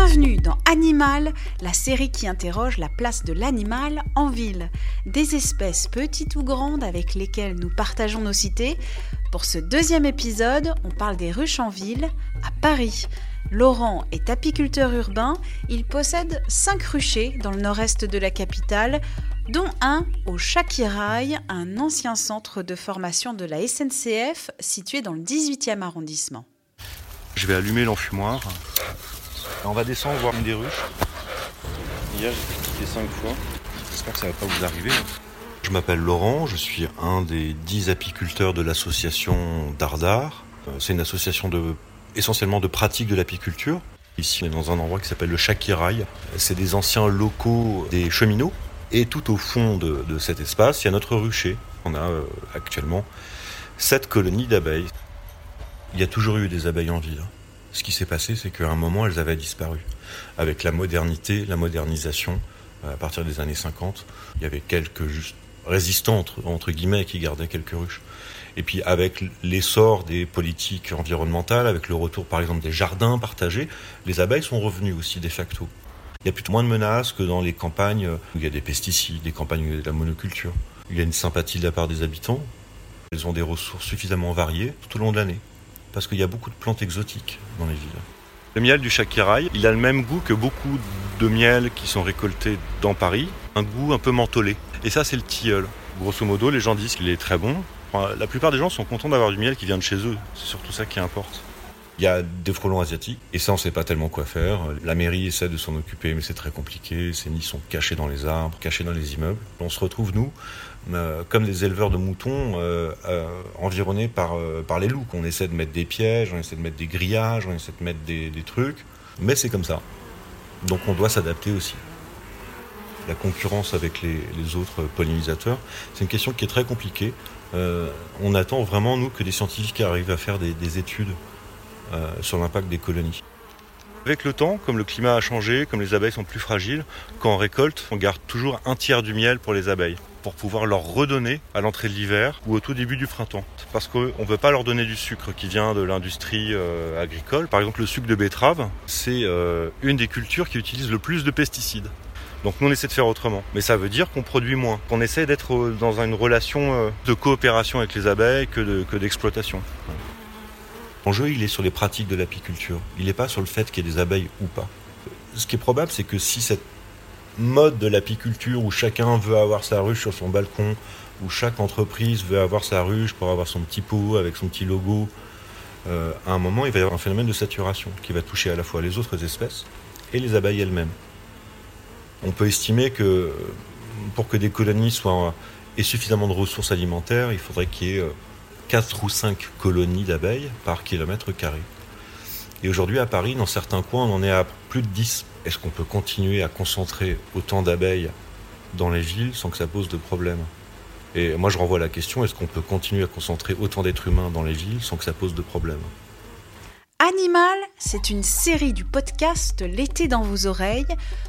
Bienvenue dans Animal, la série qui interroge la place de l'animal en ville. Des espèces petites ou grandes avec lesquelles nous partageons nos cités. Pour ce deuxième épisode, on parle des ruches en ville à Paris. Laurent est apiculteur urbain, il possède 5 ruchers dans le nord-est de la capitale, dont un au Chakirail, un ancien centre de formation de la SNCF situé dans le 18e arrondissement. Je vais allumer l'enfumoir. On va descendre voir une des ruches. Hier j'ai quitté 5 fois. J'espère que ça va pas vous arriver. Je m'appelle Laurent, je suis un des 10 apiculteurs de l'association Dardar. Euh, C'est une association de, essentiellement de pratique de l'apiculture. Ici on est dans un endroit qui s'appelle le Chakirail. C'est des anciens locaux des cheminots. Et tout au fond de, de cet espace, il y a notre rucher. On a euh, actuellement 7 colonies d'abeilles. Il y a toujours eu des abeilles en ville. Ce qui s'est passé, c'est qu'à un moment, elles avaient disparu. Avec la modernité, la modernisation, à partir des années 50, il y avait quelques juste résistants, entre, guillemets, qui gardaient quelques ruches. Et puis avec l'essor des politiques environnementales, avec le retour par exemple des jardins partagés, les abeilles sont revenues aussi de facto. Il y a plutôt moins de menaces que dans les campagnes où il y a des pesticides, des campagnes où il y a de la monoculture. Il y a une sympathie de la part des habitants. Elles ont des ressources suffisamment variées tout au long de l'année parce qu'il y a beaucoup de plantes exotiques dans les villes. Le miel du Chakirail, il a le même goût que beaucoup de miel qui sont récoltés dans Paris, un goût un peu mentholé. Et ça, c'est le tilleul. Grosso modo, les gens disent qu'il est très bon. La plupart des gens sont contents d'avoir du miel qui vient de chez eux. C'est surtout ça qui importe. Il y a des frelons asiatiques, et ça, on sait pas tellement quoi faire. La mairie essaie de s'en occuper, mais c'est très compliqué. Ces nids sont cachés dans les arbres, cachés dans les immeubles. On se retrouve, nous, euh, comme des éleveurs de moutons, euh, euh, environnés par, par les loups. On essaie de mettre des pièges, on essaie de mettre des grillages, on essaie de mettre des, trucs. Mais c'est comme ça. Donc on doit s'adapter aussi. La concurrence avec les, autres pollinisateurs, c'est une question qui est très compliquée. On attend vraiment, nous, que des scientifiques arrivent à faire des, des études sur l'impact des colonies. Avec le temps, comme le climat a changé, comme les abeilles sont plus fragiles, quand on récolte, on garde toujours un tiers du miel pour les abeilles, pour pouvoir leur redonner à l'entrée de l'hiver ou au tout début du printemps. Parce qu'on ne veut pas leur donner du sucre qui vient de l'industrie euh, agricole. Par exemple, le sucre de betterave, c'est euh, une des cultures qui utilise le plus de pesticides. Donc nous on essaie de faire autrement. Mais ça veut dire qu'on produit moins, qu'on essaie d'être euh, dans une relation euh, de coopération avec les abeilles que d'exploitation. L'enjeu, il est sur les pratiques de l'apiculture. Il n'est pas sur le fait qu'il y ait des abeilles ou pas. Ce qui est probable, c'est que si cette mode de l'apiculture où chacun veut avoir sa ruche sur son balcon, où chaque entreprise veut avoir sa ruche pour avoir son petit pot avec son petit logo, euh, à un moment, il va y avoir un phénomène de saturation qui va toucher à la fois les autres espèces et les abeilles elles-mêmes. On peut estimer que pour que des colonies soient aient suffisamment de ressources alimentaires, il faudrait qu'il y ait 4 ou 5 colonies d'abeilles par kilomètre carré. Et aujourd'hui, à Paris, dans certains coins, on en est à plus de 10. Est-ce qu'on peut continuer à concentrer autant d'abeilles dans les villes sans que ça pose de problème? Et moi, je renvoie la question, est-ce qu'on peut continuer à concentrer autant d'êtres humains dans les villes sans que ça pose de problème? Animal, c'est une série du podcast L'été dans vos oreilles.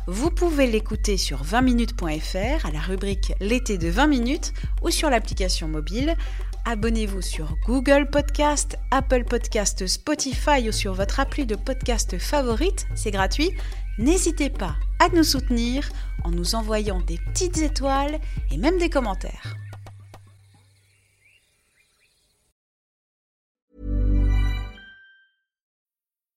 Vous pouvez l'écouter sur 20minutes.fr à la rubrique L'été de 20 minutes ou sur l'application mobile. Abonnez-vous sur Google Podcast, Apple Podcast, Spotify ou sur votre appli de podcast favorite, c'est gratuit. N'hésitez pas à nous soutenir en nous envoyant des petites étoiles et même des commentaires.